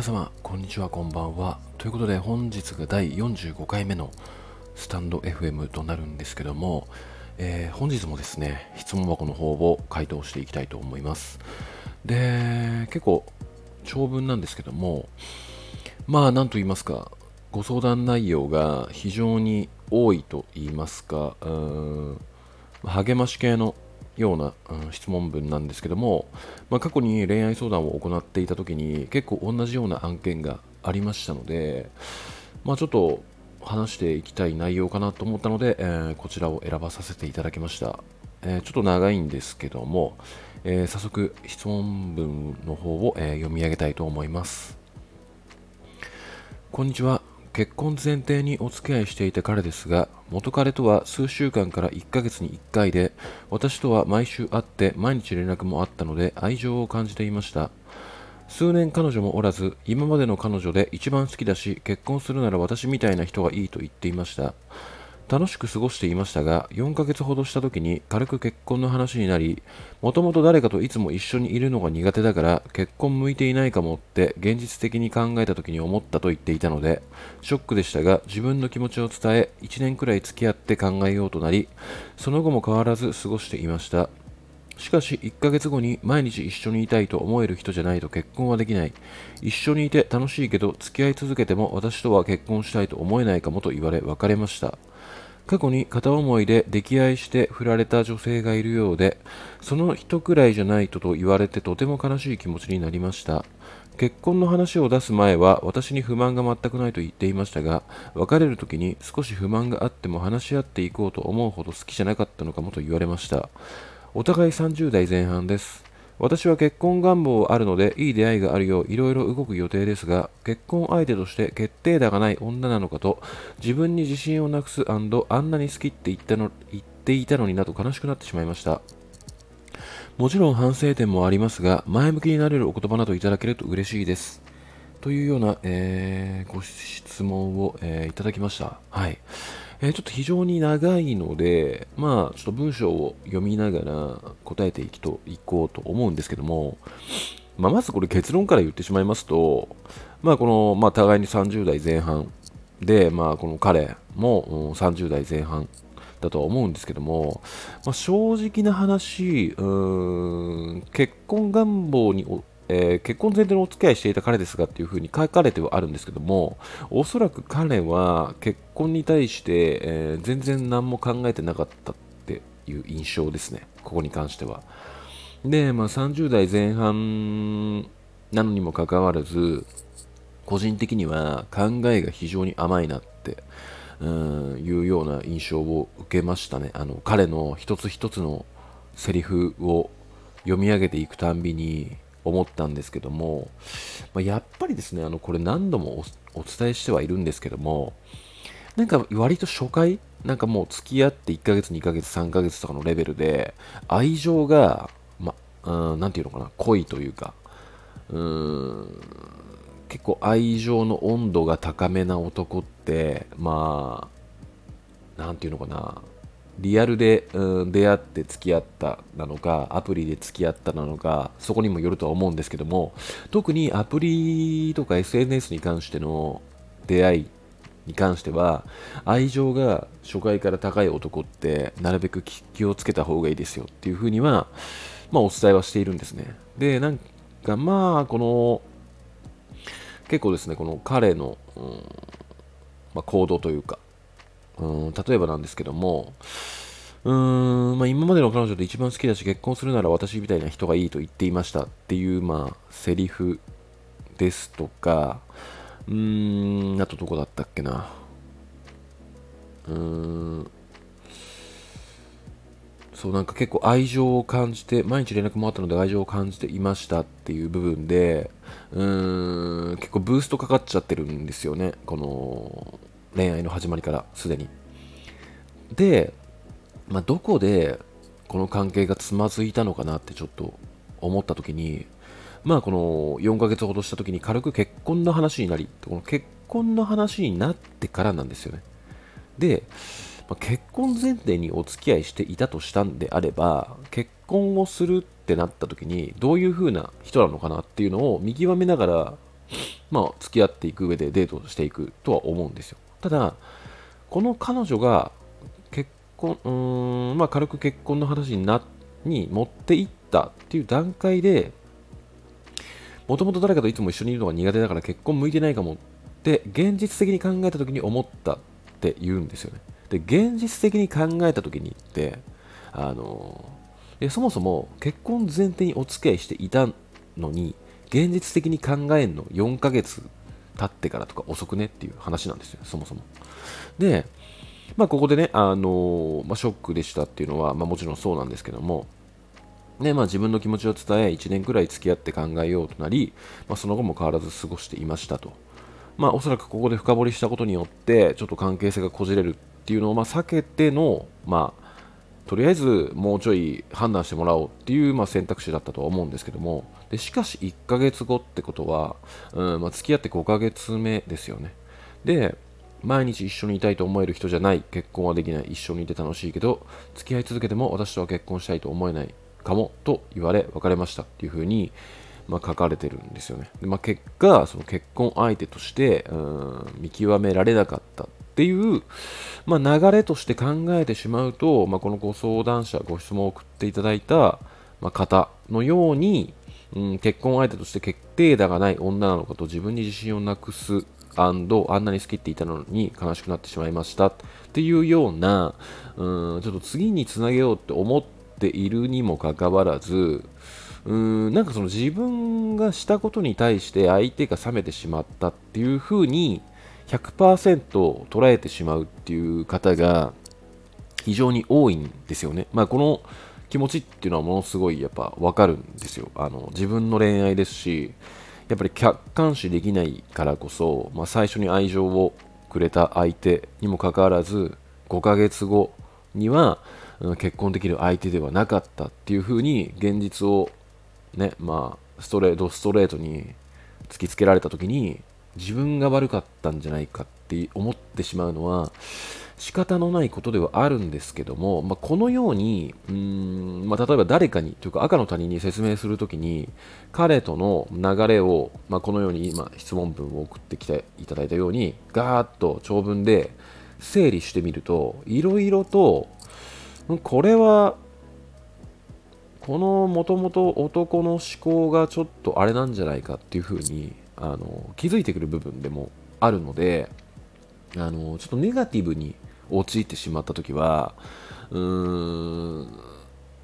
皆様こんにちはこんばんは。ということで本日が第45回目のスタンド FM となるんですけども、えー、本日もですね質問箱の方を回答していきたいと思います。で結構長文なんですけどもまあ何と言いますかご相談内容が非常に多いと言いますかうーん励まし系のような、うん、質問文なんですけども、まあ、過去に恋愛相談を行っていた時に結構同じような案件がありましたので、まあ、ちょっと話していきたい内容かなと思ったので、えー、こちらを選ばさせていただきました、えー、ちょっと長いんですけども、えー、早速質問文の方を、え読み上げたいと思います。こんにちは。結婚前提にお付き合いしていた彼ですが元彼とは数週間から1ヶ月に1回で私とは毎週会って毎日連絡もあったので愛情を感じていました。数年彼女もおらず今までの彼女で一番好きだし結婚するなら私みたいな人がいいと言っていました。楽しく過ごしていましたが4ヶ月ほどした時に軽く結婚の話になりもともと誰かといつも一緒にいるのが苦手だから結婚向いていないかもって現実的に考えた時に思ったと言っていたのでショックでしたが自分の気持ちを伝え1年くらい付き合って考えようとなりその後も変わらず過ごしていました。しかし1ヶ月後に毎日一緒にいたいと思える人じゃないと結婚はできない。一緒にいて楽しいけど付き合い続けても私とは結婚したいと思えないかもと言われ別れました。過去に片思いで溺愛して振られた女性がいるようで、その人くらいじゃないとと言われてとても悲しい気持ちになりました。結婚の話を出す前は私に不満が全くないと言っていましたが、別れる時に少し不満があっても話し合っていこうと思うほど好きじゃなかったのかもと言われました。お互い30代前半です。私は結婚願望あるのでいい出会いがあるよういろいろ動く予定ですが結婚相手として決定打がない女なのかと自分に自信をなくすあんなに好きって言ったの言っていたのになと悲しくなってしまいました。もちろん反省点もありますが前向きになれるお言葉などいただけると嬉しいです。というような、えー、ご質問を、えー、いただきました。はい。えー、ちょっと非常に長いので、まあ、ちょっと文章を読みながら答えていきといこうと思うんですけども、まあ、まずこれ結論から言ってしまいますと、まあ、この、まあ、互いに30代前半で、まあ、この彼も30代前半だとは思うんですけども、まあ、正直な話、うーん結婚願望にえー、結婚前提のお付き合いしていた彼ですがっていうふうに書かれてはあるんですけども、おそらく彼は結婚に対して、えー、全然何も考えてなかったっていう印象ですね、ここに関しては。で、まあ、30代前半なのにもかかわらず、個人的には考えが非常に甘いなってうんいうような印象を受けましたね。あの彼の一つ一つのセリフを読み上げていくたんびに思ったんですけども、まあ、やっぱりですね、あのこれ何度もお伝えしてはいるんですけども、なんか割と初回、なんかもう付き合って1ヶ月、2ヶ月、3ヶ月とかのレベルで、愛情が、ま、うん、なんていうのかな、濃いというか、うーん、結構愛情の温度が高めな男って、まあ、なんていうのかな、リアルで、うん、出会って付き合ったなのか、アプリで付き合ったなのか、そこにもよるとは思うんですけども、特にアプリとか SNS に関しての出会いに関しては、愛情が初回から高い男って、なるべく気をつけた方がいいですよっていうふうには、まあ、お伝えはしているんですね。で、なんかまあ、この、結構ですね、この彼の、うんまあ、行動というか、うん例えばなんですけども、うーん、まあ、今までの彼女で一番好きだし、結婚するなら私みたいな人がいいと言っていましたっていう、まあ、セリフですとか、うーん、あとどこだったっけな。うーん、そうなんか結構愛情を感じて、毎日連絡もあったので愛情を感じていましたっていう部分で、うーん、結構ブーストかかっちゃってるんですよね。この、恋愛の始まりからすでに。で、まあ、どこでこの関係がつまずいたのかなってちょっと思った時に、まあこの4ヶ月ほどした時に軽く結婚の話になり、この結婚の話になってからなんですよね。で、まあ、結婚前提にお付き合いしていたとしたんであれば、結婚をするってなった時にどういう風な人なのかなっていうのを見極めながらまあ、付き合っていく上でデートしていくとは思うんですよ。ただ、この彼女が婚、うん、まあ、軽く結婚の話になに持っていったっていう段階で、もともと誰かといつも一緒にいるのが苦手だから結婚向いてないかもって現実的に考えた時に思ったって言うんですよね。で、現実的に考えた時にって、あのそもそも結婚前提にお付き合いしていたのに、現実的に考えんの4ヶ月経ってからとか遅くねっていう話なんですよ、そもそも。で、まあ、ここでね、あのまあ、ショックでしたっていうのは、まあ、もちろんそうなんですけども、ねまあ、自分の気持ちを伝え、1年くらい付き合って考えようとなり、まあ、その後も変わらず過ごしていましたと。まあ、おそらくここで深掘りしたことによって、ちょっと関係性がこじれるっていうのをまあ避けての、まあ、とりあえずもうちょい判断してもらおうっていうまあ選択肢だったとは思うんですけども、でしかし1ヶ月後ってことは、うんまあ、付き合って5ヶ月目ですよね。で、毎日一緒にいたいと思える人じゃない、結婚はできない、一緒にいて楽しいけど、付き合い続けても私とは結婚したいと思えないかもと言われ、別れましたっていうふうに、まあ、書かれてるんですよね。でまあ、結果、その結婚相手としてうん見極められなかったっていう、まあ、流れとして考えてしまうと、まあ、このご相談者、ご質問を送っていただいた、まあ、方のように、うん、結婚相手として決定打がない女なのかと自分に自信をなくすあんなに好きって言ったのに悲しくなってしまいましたっていうような、うん、ちょっと次につなげようって思っているにもかかわらず、うんなんかその自分がしたことに対して相手が冷めてしまったっていう風に100%捉えてしまうっていう方が非常に多いんですよね。まあ、この気持ちっていうのはものすごいやっぱわかるんですよ。あの自分の恋愛ですし、やっぱり客観視できないからこそ、まあ、最初に愛情をくれた相手にもかかわらず、5ヶ月後には結婚できる相手ではなかったっていう風に現実をね、まあ、ストレート、ストレートに突きつけられた時に、自分が悪かったんじゃないかって思ってしまうのは、仕方のないことではあるんですけども、まあ、このように、うんまあ、例えば誰かに、というか赤の他人に説明するときに、彼との流れを、まあ、このように今質問文を送ってきていただいたように、ガーッと長文で整理してみると、いろいろと、これはこのもともと男の思考がちょっとあれなんじゃないかっていうふうにあの気づいてくる部分でもあるのであのちょっとネガティブに陥ってしまった時はうーん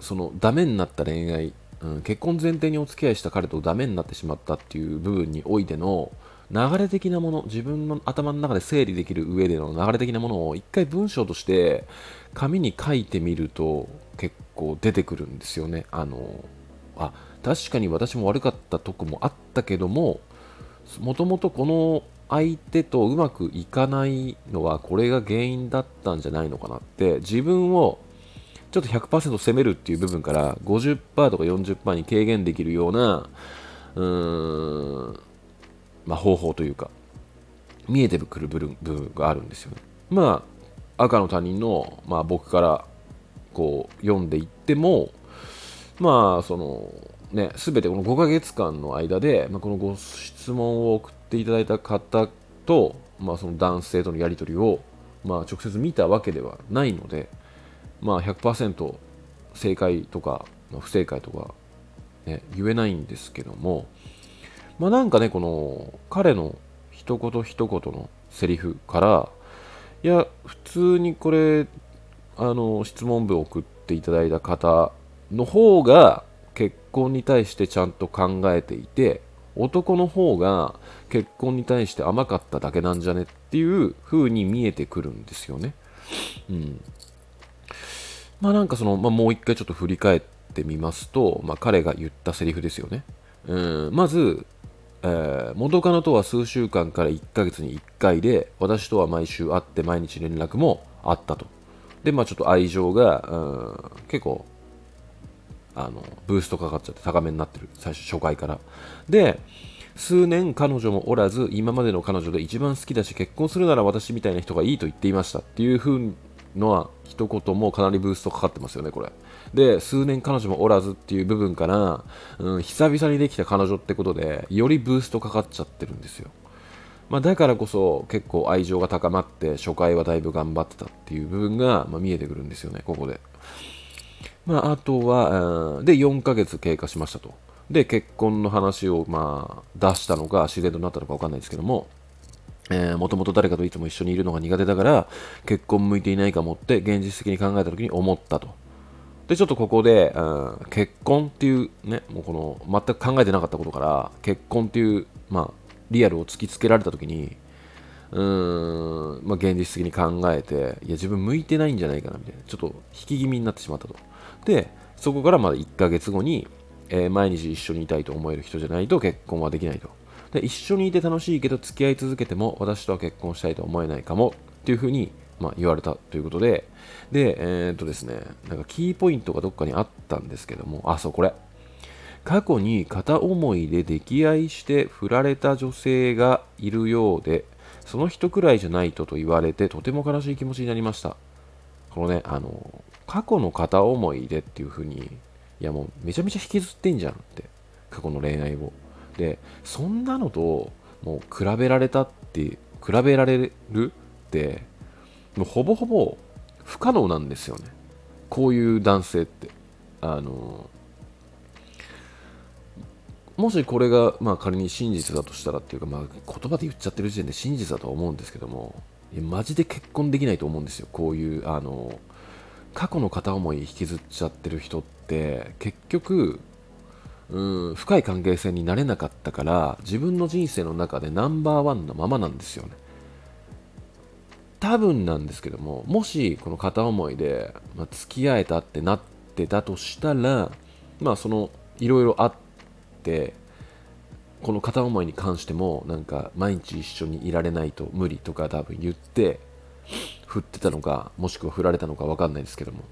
そのダメになった恋愛、うん、結婚前提にお付き合いした彼とダメになってしまったっていう部分においての流れ的なもの自分の頭の中で整理できる上での流れ的なものを一回文章として紙に書いてみると結構出てくるんですよね。あのあ確かに私も悪かったとこもあったけどももともとこの相手とうまくいかないのはこれが原因だったんじゃないのかなって自分をちょっと100%責めるっていう部分から50%とか40%に軽減できるようなうーん、まあ、方法というか見えてくる部分があるんですよね。まあ赤の他人の、まあ、僕からこう読んでいってもまあそのね全てこの5ヶ月間の間で、まあ、このご質問を送ってていただいた方と、まあ、その男性とのやり取りを、まあ、直接見たわけではないので、まあ100%正解とか不正解とか、ね、言えないんですけども、まあなんかね、この彼の一言一言のセリフから、いや、普通にこれあの質問文を送っていただいた方の方が結婚に対してちゃんと考えていて男の方が結婚に対して甘かっただけなんじゃねっていう風に見えてくるんですよね。うん。まあなんかその、まあ、もう一回ちょっと振り返ってみますと、まあ、彼が言ったセリフですよね。うん、まず、えー、元カノとは数週間から1ヶ月に1回で私とは毎週会って毎日連絡もあったと。で、まあちょっと愛情が、うん、結構、あの、ブーストかかっちゃって高めになってる。最初、初回から。で、数年彼女もおらず、今までの彼女で一番好きだし、結婚するなら私みたいな人がいいと言っていましたっていう風のは一言もかなりブーストかかってますよね、これ。で、数年彼女もおらずっていう部分から、うん、久々にできた彼女ってことで、よりブーストかかっちゃってるんですよ。まあ、だからこそ結構愛情が高まって初回はだいぶ頑張ってたっていう部分が、ま、見えてくるんですよね、ここで。まあ、あとは、で、4ヶ月経過しましたと。で、結婚の話を、まあ、出したのか、自然となったのか分かんないですけども、えー、もともと誰かといつも一緒にいるのが苦手だから、結婚向いていないかもって、現実的に考えた時に思ったと。で、ちょっとここで、うん、結婚っていうね、もうこの、全く考えてなかったことから、結婚っていう、まあ、リアルを突きつけられた時に、うーん、まあ、現実的に考えて、いや、自分向いてないんじゃないかな、みたいな、ちょっと引き気味になってしまったと。で、そこからまだ1ヶ月後に、えー、毎日一緒にいたいと思える人じゃないと結婚はできないと。で一緒にいて楽しいけど付き合い続けても私とは結婚したいと思えないかもっていうふうに、まあ、言われたということで、で、えー、っとですね、なんかキーポイントがどっかにあったんですけども、あ、そう、これ。過去に片思いで溺愛して振られた女性がいるようで、その人くらいじゃないとと言われてとても悲しい気持ちになりました。このね、あの、過去の片思いでっていう風に、いやもうめちゃめちゃ引きずってんじゃんって、過去の恋愛を。で、そんなのともう比べられたって、比べられるって、もうほぼほぼ不可能なんですよね。こういう男性って。あの、もしこれが、まあ、仮に真実だとしたらっていうか、まあ、言葉で言っちゃってる時点で真実だとは思うんですけども、いやマジで結婚できないと思うんですよ。こういう、あの、過去の片思い引きずっちゃってる人って結局うん深い関係性になれなかったから自分の人生の中でナンバーワンのままなんですよね。多分なんですけどももしこの片思いで、まあ、付き合えたってなってたとしたらまあそのいろいろあってこの片思いに関してもなんか毎日一緒にいられないと無理とか多分言って振ってたのか、もしくは振られたのか分かんないですけども。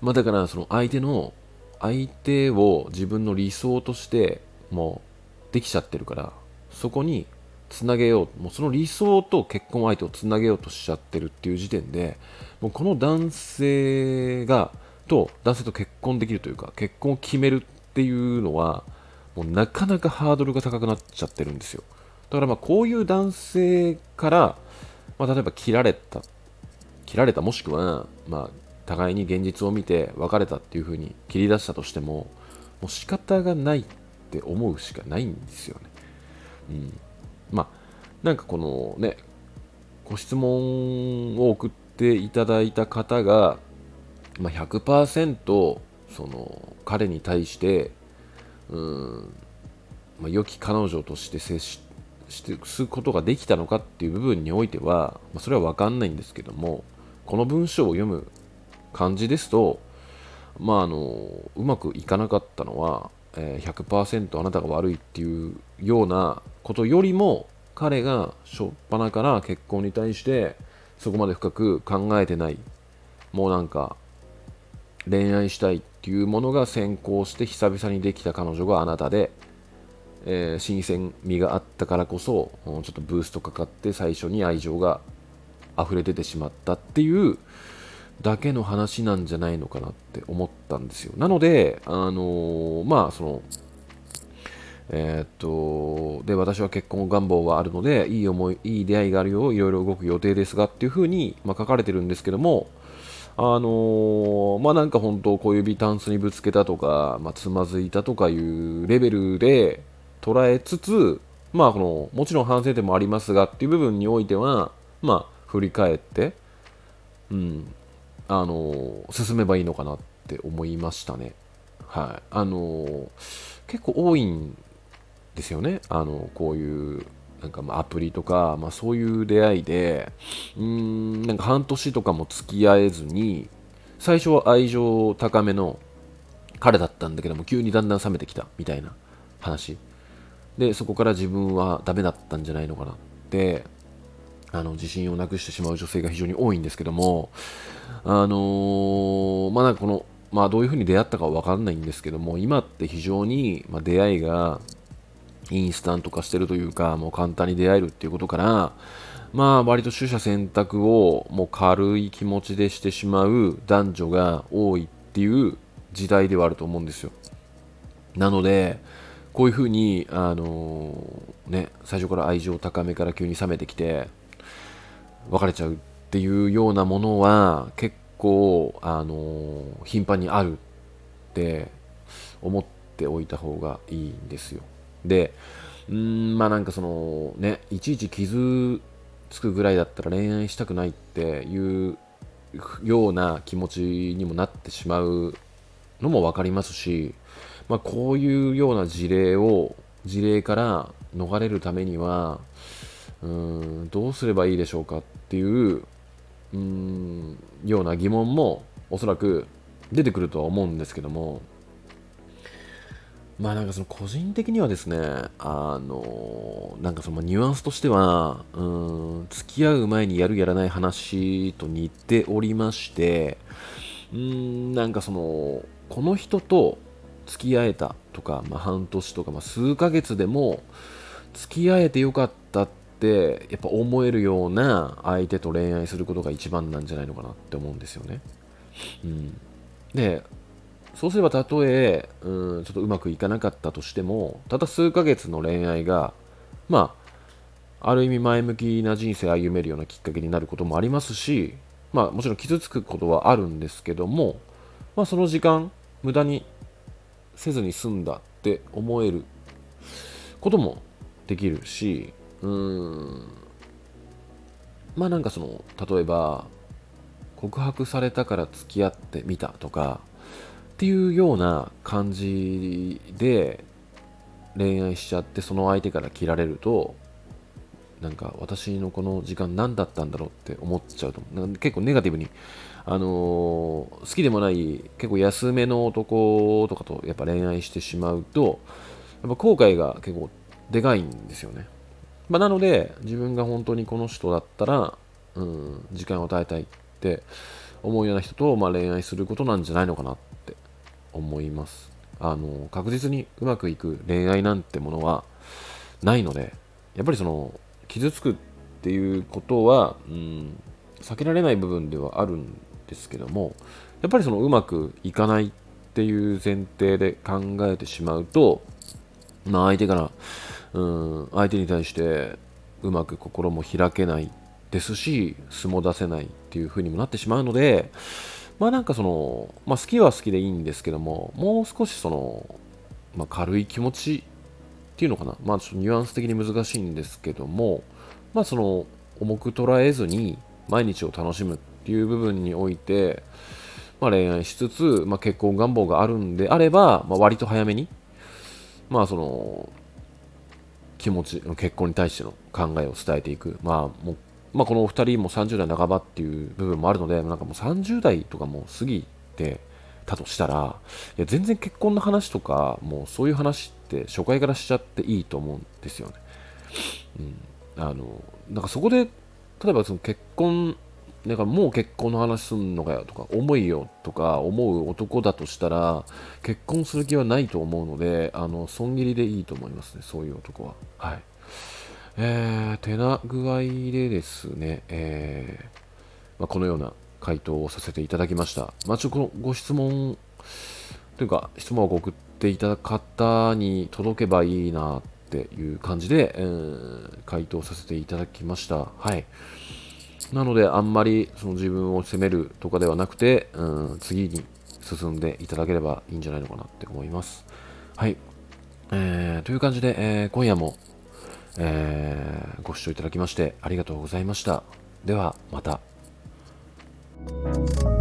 まあだからその相手の、相手を自分の理想としてもうできちゃってるから、そこにつなげよう、もうその理想と結婚相手をつなげようとしちゃってるっていう時点で、もうこの男性が、と男性と結婚できるというか、結婚を決めるっていうのは、もうなかなかハードルが高くなっちゃってるんですよ。だからまあこういう男性からまあ、例えば切られた、切られたもしくは、まあ、互いに現実を見て別れたっていう風に切り出したとしても、もう仕方がないって思うしかないんですよね。うん。まあ、なんかこのね、ご質問を送っていただいた方が、まあ、100%その彼に対して、うん、まあ、良き彼女として接してしてすことができたのかっていう部分においては、まあ、それは分かんないんですけどもこの文章を読む感じですと、まあ、あのうまくいかなかったのは、えー、100%あなたが悪いっていうようなことよりも彼が初っ端から結婚に対してそこまで深く考えてないもうなんか恋愛したいっていうものが先行して久々にできた彼女があなたでえー、新鮮味があったからこそちょっとブーストかかって最初に愛情が溢れ出てしまったっていうだけの話なんじゃないのかなって思ったんですよ。なのであのー、まあそのえー、っとで私は結婚願望はあるのでいい思いいい出会いがあるよいろいろ動く予定ですがっていうふうに、まあ、書かれてるんですけどもあのー、まあなんか本当小指タンスにぶつけたとか、まあ、つまずいたとかいうレベルで捉えつつ、まあ、このもちろん反省点もありますがっていう部分においては、まあ、振り返って、うん、あの進めばいいのかなって思いましたね。はい。あの結構多いんですよね。あのこういうなんかまアプリとか、まあ、そういう出会いで、うん、なんか半年とかも付き合えずに、最初は愛情高めの彼だったんだけども、急にだんだん冷めてきたみたいな話。でそこから自分はダメだったんじゃないのかなってあの自信をなくしてしまう女性が非常に多いんですけどもあのー、まあこのまあどういうふうに出会ったかは分かんないんですけども今って非常に、まあ、出会いがインスタント化してるというかもう簡単に出会えるっていうことからまあ割と取捨選択をもう軽い気持ちでしてしまう男女が多いっていう時代ではあると思うんですよ。なので、こういうふうに、あのー、ね、最初から愛情高めから急に冷めてきて、別れちゃうっていうようなものは結構、あのー、頻繁にあるって思っておいた方がいいんですよ。で、んまあなんかそのね、いちいち傷つくぐらいだったら恋愛したくないっていうような気持ちにもなってしまうのも分かりますし、まあ、こういうような事例を事例から逃れるためにはうんどうすればいいでしょうかっていううんような疑問もおそらく出てくるとは思うんですけども。まあなんかその個人的にはですね、あのなんかそのニュアンスとしては、うん、付き合う前にやるやらない話と似ておりまして、うん、なんかその、この人と付き合えたとか、まあ、半年とか、まあ、数ヶ月でも付き合えてよかったってやっぱ思えるような相手と恋愛することが一番なんじゃないのかなって思うんですよね。うん、でそうすればたとえうんちょっとうまくいかなかったとしてもただ数ヶ月の恋愛がまあある意味前向きな人生を歩めるようなきっかけになることもありますしまあもちろん傷つくことはあるんですけどもまあその時間無駄にせずに済んだって思えることもできるしうーん。まあなんかその例えば告白されたから付き合ってみたとかっていうような感じで恋愛しちゃってその相手から切られるとなんか私のこの時間何だったんだろうって思っちゃうと結構ネガティブにあのー、好きでもない結構安めの男とかとやっぱ恋愛してしまうとやっぱ後悔が結構でかいんですよね、まあ、なので自分が本当にこの人だったら、うん、時間を与えたいって思うような人と、まあ、恋愛することなんじゃないのかなって思います。あの確実にうまくいく恋愛なんてものはないのでやっぱりその傷つくっていうことは、うん、避けられない部分ではあるんですけどもやっぱりそのうまくいかないっていう前提で考えてしまうと、まあ、相手からうん相手に対してうまく心も開けないですし素も出せないっていう風にもなってしまうのでまあなんかその、まあ、好きは好きでいいんですけどももう少しその、まあ、軽い気持ちっていうのかな？まあちょっとニュアンス的に難しいんですけどもまあその重く捉えずに毎日を楽しむっていう部分において、まあ、恋愛しつつ、まあ、結婚願望があるんであれば、まあ、割と早めに、まあその気持ち結婚に対しての考えを伝えていく、まあもうまあ、このお二人も30代半ばっていう部分もあるのでなんかもう30代とかも過ぎてたとしたらいや全然結婚の話とかもうそういう話って初回からしちゃっていいと思うんですよね。うん、あのなんかそこで例えばその結婚だからもう結婚の話すんのかよとか重いよとか思う男だとしたら結婚する気はないと思うのであの損切りでいいと思いますねそういう男は。はい。えー、てな具合でですね、えーまあ、このような回答をさせていただきました。まあ、ちょこのご質問というか質問を送っていただく方に届けばいいなっていう感じで、えー、回答させていただきました。はい。なので、あんまりその自分を責めるとかではなくて、うん、次に進んでいただければいいんじゃないのかなって思います。はい。えー、という感じで、えー、今夜も、えー、ご視聴いただきましてありがとうございました。では、また。Thank you